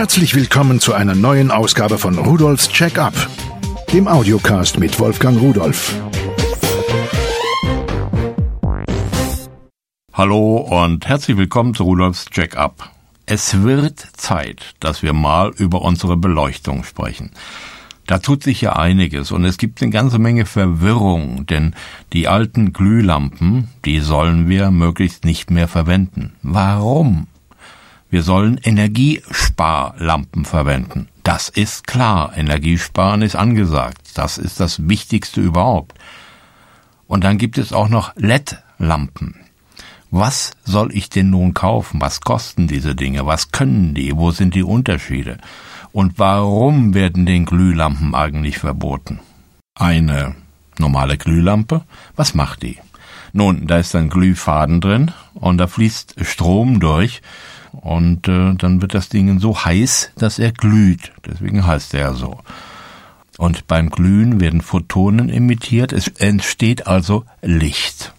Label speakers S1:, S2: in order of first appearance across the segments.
S1: Herzlich willkommen zu einer neuen Ausgabe von Rudolfs Check-up, dem Audiocast mit Wolfgang Rudolf.
S2: Hallo und herzlich willkommen zu Rudolfs Check-up. Es wird Zeit, dass wir mal über unsere Beleuchtung sprechen. Da tut sich ja einiges und es gibt eine ganze Menge Verwirrung, denn die alten Glühlampen, die sollen wir möglichst nicht mehr verwenden. Warum? Wir sollen Energiesparlampen verwenden. Das ist klar. Energiesparen ist angesagt. Das ist das Wichtigste überhaupt. Und dann gibt es auch noch LED-Lampen. Was soll ich denn nun kaufen? Was kosten diese Dinge? Was können die? Wo sind die Unterschiede? Und warum werden den Glühlampen eigentlich verboten? Eine normale Glühlampe, was macht die? Nun, da ist ein Glühfaden drin und da fließt Strom durch und äh, dann wird das Ding so heiß, dass er glüht. Deswegen heißt er so. Und beim Glühen werden Photonen emittiert. Es entsteht also Licht.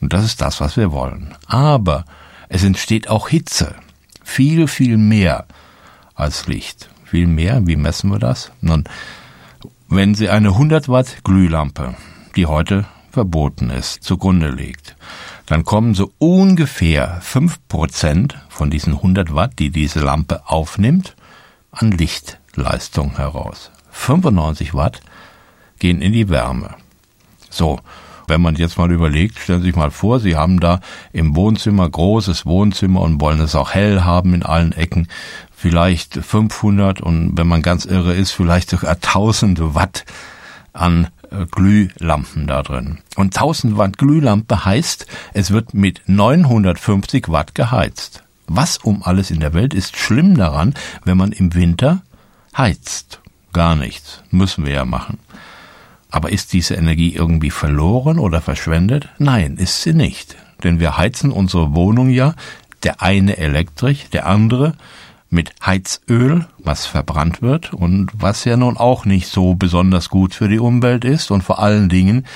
S2: Und das ist das, was wir wollen. Aber es entsteht auch Hitze. Viel, viel mehr als Licht. Viel mehr. Wie messen wir das? Nun, wenn Sie eine 100 Watt Glühlampe, die heute verboten ist, zugrunde legt, dann kommen so ungefähr fünf Prozent von diesen 100 Watt, die diese Lampe aufnimmt, an Lichtleistung heraus. 95 Watt gehen in die Wärme. So, wenn man jetzt mal überlegt, stellen Sie sich mal vor, Sie haben da im Wohnzimmer großes Wohnzimmer und wollen es auch hell haben in allen Ecken, vielleicht 500 und wenn man ganz irre ist, vielleicht sogar 1000 Watt an Glühlampen da drin. Und 1000 Watt Glühlampe heißt, es wird mit 950 Watt geheizt. Was um alles in der Welt ist schlimm daran, wenn man im Winter heizt? Gar nichts. Müssen wir ja machen. Aber ist diese Energie irgendwie verloren oder verschwendet? Nein, ist sie nicht. Denn wir heizen unsere Wohnung ja, der eine elektrisch, der andere mit Heizöl, was verbrannt wird und was ja nun auch nicht so besonders gut für die Umwelt ist und vor allen Dingen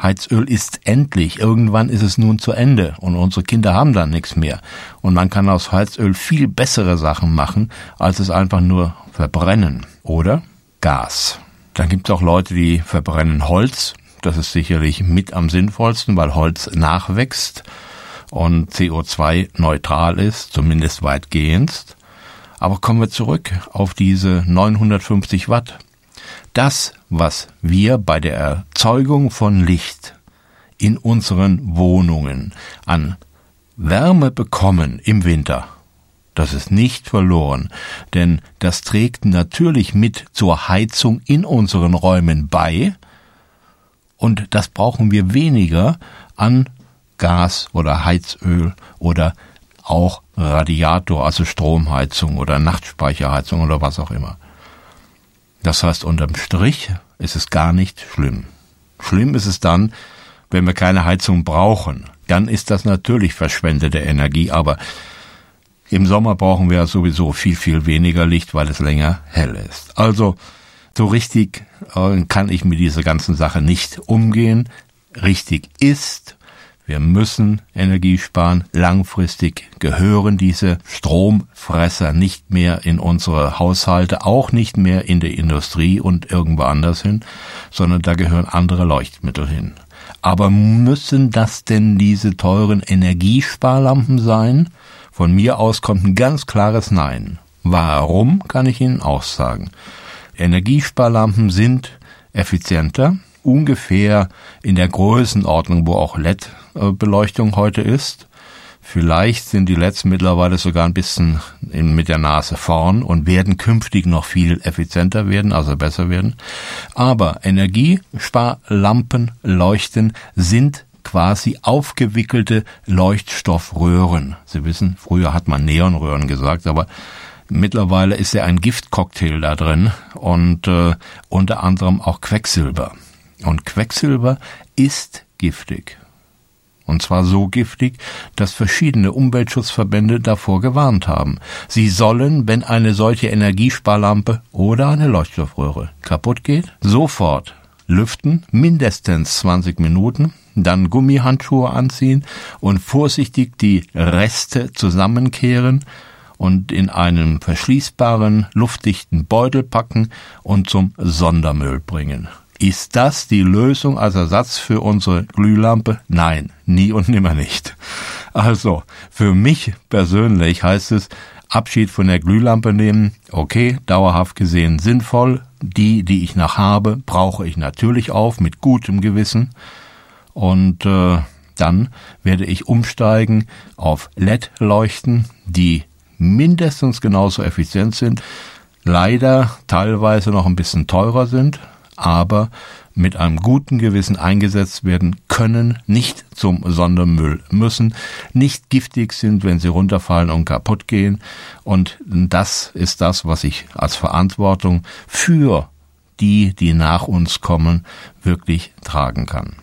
S2: Heizöl ist endlich. Irgendwann ist es nun zu Ende und unsere Kinder haben dann nichts mehr. Und man kann aus Heizöl viel bessere Sachen machen, als es einfach nur verbrennen. Oder Gas. Dann gibt es auch Leute, die verbrennen Holz. Das ist sicherlich mit am sinnvollsten, weil Holz nachwächst und CO2 neutral ist, zumindest weitgehend. Aber kommen wir zurück auf diese 950 Watt. Das, was wir bei der Erzeugung von Licht in unseren Wohnungen an Wärme bekommen im Winter, das ist nicht verloren, denn das trägt natürlich mit zur Heizung in unseren Räumen bei, und das brauchen wir weniger an Gas oder Heizöl oder auch Radiator, also Stromheizung oder Nachtspeicherheizung oder was auch immer. Das heißt, unterm Strich ist es gar nicht schlimm. Schlimm ist es dann, wenn wir keine Heizung brauchen. Dann ist das natürlich verschwendete Energie, aber im Sommer brauchen wir sowieso viel, viel weniger Licht, weil es länger hell ist. Also, so richtig äh, kann ich mit dieser ganzen Sache nicht umgehen. Richtig ist, wir müssen Energie sparen. Langfristig gehören diese Stromfresser nicht mehr in unsere Haushalte, auch nicht mehr in die Industrie und irgendwo anders hin, sondern da gehören andere Leuchtmittel hin. Aber müssen das denn diese teuren Energiesparlampen sein? Von mir aus kommt ein ganz klares Nein. Warum, kann ich Ihnen auch sagen. Energiesparlampen sind effizienter, ungefähr in der Größenordnung, wo auch LED-Beleuchtung heute ist. Vielleicht sind die LEDs mittlerweile sogar ein bisschen in, mit der Nase vorn und werden künftig noch viel effizienter werden, also besser werden. Aber Energiesparlampen leuchten sind quasi aufgewickelte Leuchtstoffröhren. Sie wissen, früher hat man Neonröhren gesagt, aber mittlerweile ist ja ein Giftcocktail da drin und äh, unter anderem auch Quecksilber. Und Quecksilber ist giftig. Und zwar so giftig, dass verschiedene Umweltschutzverbände davor gewarnt haben. Sie sollen, wenn eine solche Energiesparlampe oder eine Leuchtstoffröhre kaputt geht, sofort lüften, mindestens 20 Minuten, dann Gummihandschuhe anziehen und vorsichtig die Reste zusammenkehren und in einen verschließbaren, luftdichten Beutel packen und zum Sondermüll bringen. Ist das die Lösung als Ersatz für unsere Glühlampe? Nein, nie und nimmer nicht. Also, für mich persönlich heißt es, Abschied von der Glühlampe nehmen, okay, dauerhaft gesehen sinnvoll. Die, die ich noch habe, brauche ich natürlich auf, mit gutem Gewissen. Und äh, dann werde ich umsteigen auf LED-Leuchten, die mindestens genauso effizient sind, leider teilweise noch ein bisschen teurer sind, aber mit einem guten Gewissen eingesetzt werden können, nicht zum Sondermüll müssen, nicht giftig sind, wenn sie runterfallen und kaputt gehen. Und das ist das, was ich als Verantwortung für die, die nach uns kommen, wirklich tragen kann.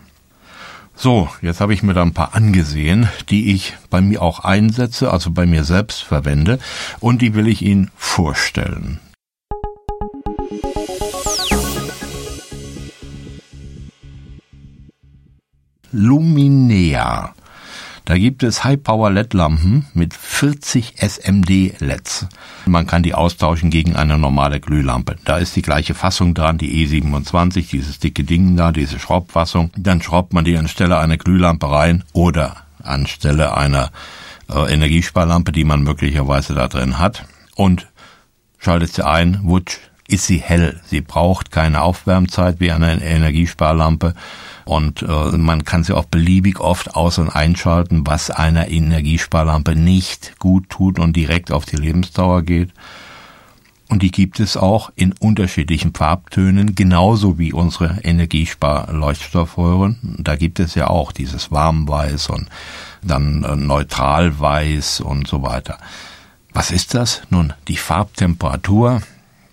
S2: So, jetzt habe ich mir da ein paar angesehen, die ich bei mir auch einsetze, also bei mir selbst verwende, und die will ich Ihnen vorstellen. Luminea. Da gibt es High-Power-LED-Lampen mit 40 SMD-LEDs. Man kann die austauschen gegen eine normale Glühlampe. Da ist die gleiche Fassung dran, die E27, dieses dicke Ding da, diese Schraubfassung. Dann schraubt man die anstelle einer Glühlampe rein oder anstelle einer äh, Energiesparlampe, die man möglicherweise da drin hat. Und schaltet sie ein, wutsch, ist sie hell. Sie braucht keine Aufwärmzeit wie eine Energiesparlampe und äh, man kann sie auch beliebig oft aus- und einschalten, was einer Energiesparlampe nicht gut tut und direkt auf die Lebensdauer geht. Und die gibt es auch in unterschiedlichen Farbtönen, genauso wie unsere Energiespar-Leuchtstoffröhren. Da gibt es ja auch dieses Warmweiß und dann äh, Neutralweiß und so weiter. Was ist das? Nun, die Farbtemperatur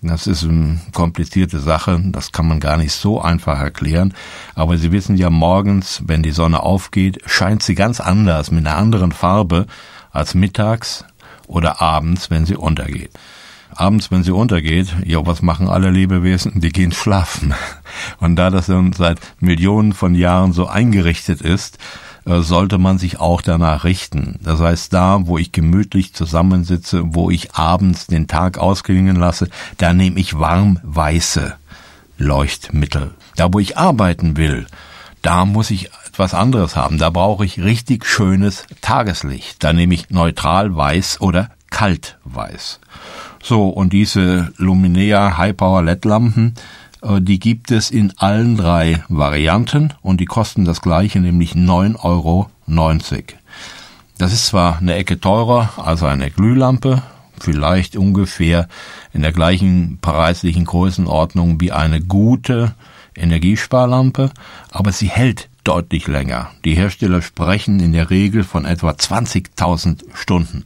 S2: das ist eine komplizierte Sache, das kann man gar nicht so einfach erklären. Aber Sie wissen ja, morgens, wenn die Sonne aufgeht, scheint sie ganz anders, mit einer anderen Farbe, als mittags oder abends, wenn sie untergeht. Abends, wenn sie untergeht, ja, was machen alle Lebewesen? Die gehen schlafen. Und da das seit Millionen von Jahren so eingerichtet ist, sollte man sich auch danach richten. Das heißt, da, wo ich gemütlich zusammensitze, wo ich abends den Tag ausklingen lasse, da nehme ich warm weiße Leuchtmittel. Da, wo ich arbeiten will, da muss ich etwas anderes haben. Da brauche ich richtig schönes Tageslicht. Da nehme ich neutral weiß oder kalt weiß. So, und diese Luminea High Power LED Lampen, äh, die gibt es in allen drei Varianten und die kosten das gleiche, nämlich 9,90 Euro. Das ist zwar eine Ecke teurer als eine Glühlampe, vielleicht ungefähr in der gleichen preislichen Größenordnung wie eine gute Energiesparlampe, aber sie hält deutlich länger. Die Hersteller sprechen in der Regel von etwa 20.000 Stunden.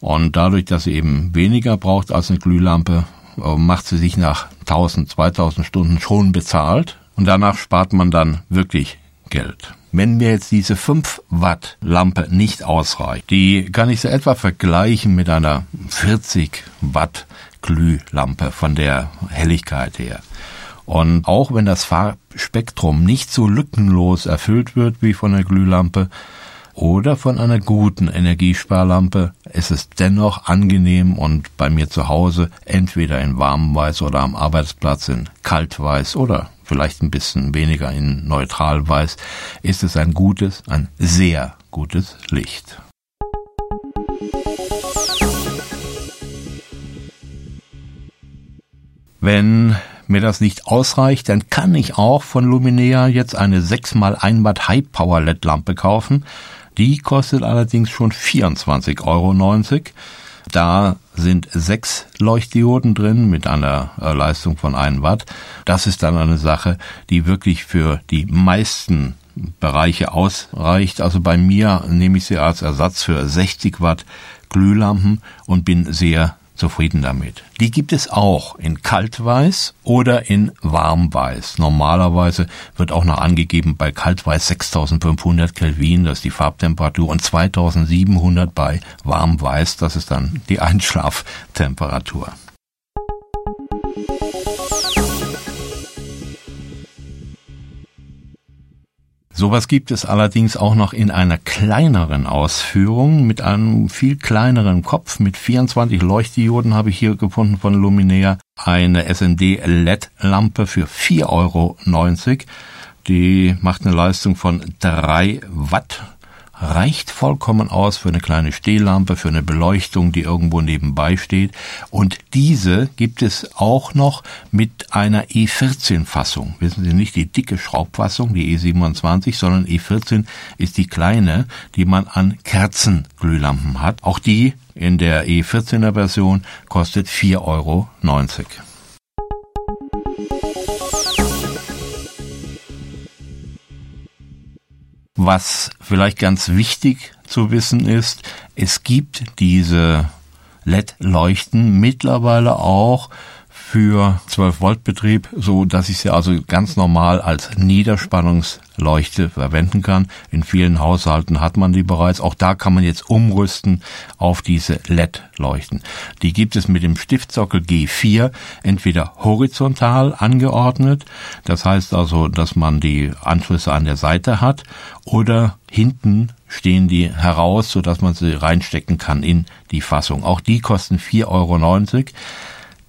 S2: Und dadurch, dass sie eben weniger braucht als eine Glühlampe, äh, macht sie sich nach 1000, 2000 Stunden schon bezahlt und danach spart man dann wirklich Geld. Wenn mir jetzt diese 5 Watt Lampe nicht ausreicht, die kann ich so etwa vergleichen mit einer 40 Watt Glühlampe von der Helligkeit her. Und auch wenn das Farbspektrum nicht so lückenlos erfüllt wird wie von der Glühlampe, oder von einer guten Energiesparlampe ist es dennoch angenehm und bei mir zu Hause entweder in Warmweiß oder am Arbeitsplatz in Kaltweiß oder vielleicht ein bisschen weniger in Neutralweiß ist es ein gutes, ein sehr gutes Licht. Wenn mir das nicht ausreicht, dann kann ich auch von Luminea jetzt eine 6x1 Watt High Power LED Lampe kaufen. Die kostet allerdings schon 24,90 Euro. Da sind sechs Leuchtdioden drin mit einer äh, Leistung von 1 Watt. Das ist dann eine Sache, die wirklich für die meisten Bereiche ausreicht. Also bei mir nehme ich sie als Ersatz für 60 Watt Glühlampen und bin sehr zufrieden damit. Die gibt es auch in Kaltweiß oder in Warmweiß. Normalerweise wird auch noch angegeben bei Kaltweiß 6500 Kelvin, das ist die Farbtemperatur, und 2700 bei Warmweiß, das ist dann die Einschlaftemperatur. Sowas gibt es allerdings auch noch in einer kleineren Ausführung mit einem viel kleineren Kopf. Mit 24 Leuchtdioden habe ich hier gefunden von Luminea eine SND LED-Lampe für 4,90 Euro. Die macht eine Leistung von 3 Watt reicht vollkommen aus für eine kleine Stehlampe, für eine Beleuchtung, die irgendwo nebenbei steht. Und diese gibt es auch noch mit einer E14-Fassung. Wissen Sie nicht die dicke Schraubfassung, die E27, sondern E14 ist die kleine, die man an Kerzenglühlampen hat. Auch die in der E14er Version kostet 4,90 Euro. Was vielleicht ganz wichtig zu wissen ist, es gibt diese LED-Leuchten mittlerweile auch für 12 Volt Betrieb, so dass ich sie also ganz normal als Niederspannungsleuchte verwenden kann. In vielen Haushalten hat man die bereits. Auch da kann man jetzt umrüsten auf diese LED-Leuchten. Die gibt es mit dem Stiftsockel G4 entweder horizontal angeordnet, das heißt also, dass man die Anschlüsse an der Seite hat, oder hinten stehen die heraus, so dass man sie reinstecken kann in die Fassung. Auch die kosten 4,90 Euro.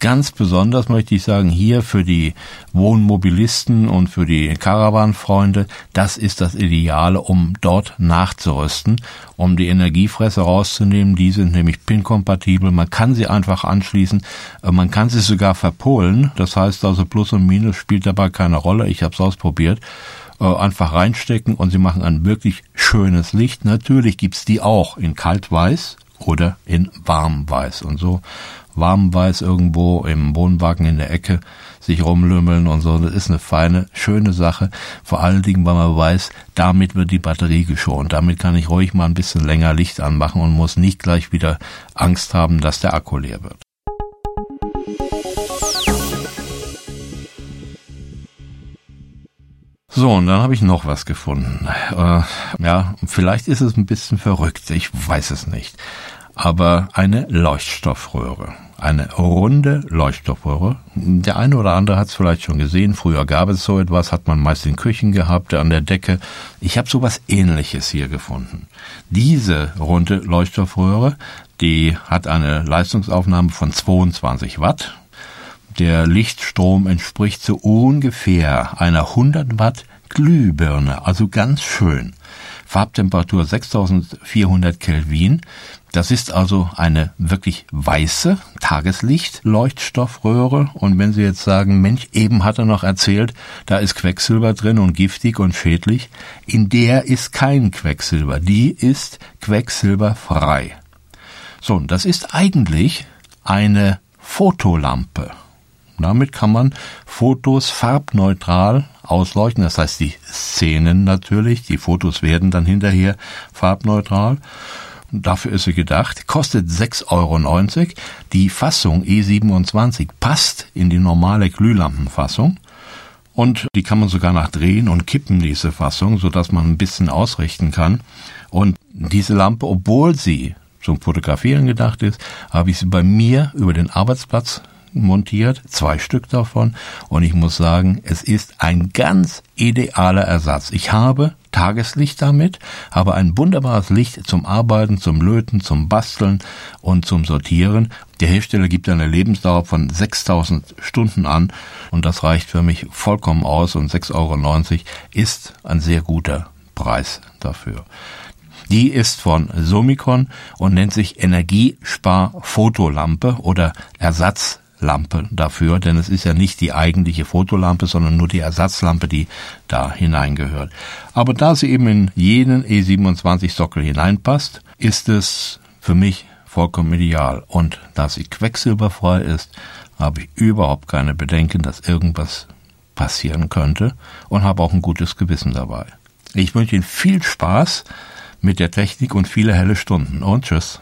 S2: Ganz besonders möchte ich sagen, hier für die Wohnmobilisten und für die Caravan-Freunde, das ist das Ideale, um dort nachzurüsten, um die Energiefresser rauszunehmen. Die sind nämlich PIN-kompatibel. Man kann sie einfach anschließen. Äh, man kann sie sogar verpolen. Das heißt also Plus und Minus spielt dabei keine Rolle. Ich habe es ausprobiert äh, einfach reinstecken und sie machen ein wirklich schönes Licht. Natürlich gibt's die auch in Kaltweiß oder in Warmweiß. Und so Warmweiß irgendwo im Wohnwagen in der Ecke sich rumlümmeln und so. Das ist eine feine, schöne Sache. Vor allen Dingen, weil man weiß, damit wird die Batterie geschont. Damit kann ich ruhig mal ein bisschen länger Licht anmachen und muss nicht gleich wieder Angst haben, dass der Akku leer wird. So, und dann habe ich noch was gefunden. Äh, ja, vielleicht ist es ein bisschen verrückt, ich weiß es nicht aber eine Leuchtstoffröhre. Eine runde Leuchtstoffröhre. Der eine oder andere hat es vielleicht schon gesehen. Früher gab es so etwas, hat man meist in Küchen gehabt, an der Decke. Ich habe sowas ähnliches hier gefunden. Diese runde Leuchtstoffröhre, die hat eine Leistungsaufnahme von 22 Watt. Der Lichtstrom entspricht so ungefähr einer 100 Watt Glühbirne, also ganz schön. Farbtemperatur 6400 Kelvin. Das ist also eine wirklich weiße Tageslicht-Leuchtstoffröhre. Und wenn Sie jetzt sagen, Mensch, eben hat er noch erzählt, da ist Quecksilber drin und giftig und schädlich. In der ist kein Quecksilber. Die ist quecksilberfrei. So, das ist eigentlich eine Fotolampe. Damit kann man Fotos farbneutral ausleuchten. Das heißt, die Szenen natürlich, die Fotos werden dann hinterher farbneutral. Dafür ist sie gedacht. Kostet 6,90 Euro. Die Fassung E27 passt in die normale Glühlampenfassung. Und die kann man sogar nachdrehen und kippen, diese Fassung, sodass man ein bisschen ausrichten kann. Und diese Lampe, obwohl sie zum Fotografieren gedacht ist, habe ich sie bei mir über den Arbeitsplatz montiert, zwei Stück davon, und ich muss sagen, es ist ein ganz idealer Ersatz. Ich habe Tageslicht damit, habe ein wunderbares Licht zum Arbeiten, zum Löten, zum Basteln und zum Sortieren. Der Hersteller gibt eine Lebensdauer von 6000 Stunden an und das reicht für mich vollkommen aus und 6,90 Euro ist ein sehr guter Preis dafür. Die ist von Somicon und nennt sich Energiespar-Fotolampe oder Ersatz Lampe dafür, denn es ist ja nicht die eigentliche Fotolampe, sondern nur die Ersatzlampe, die da hineingehört. Aber da sie eben in jenen E27 Sockel hineinpasst, ist es für mich vollkommen ideal. Und da sie quecksilberfrei ist, habe ich überhaupt keine Bedenken, dass irgendwas passieren könnte und habe auch ein gutes Gewissen dabei. Ich wünsche Ihnen viel Spaß mit der Technik und viele helle Stunden und tschüss.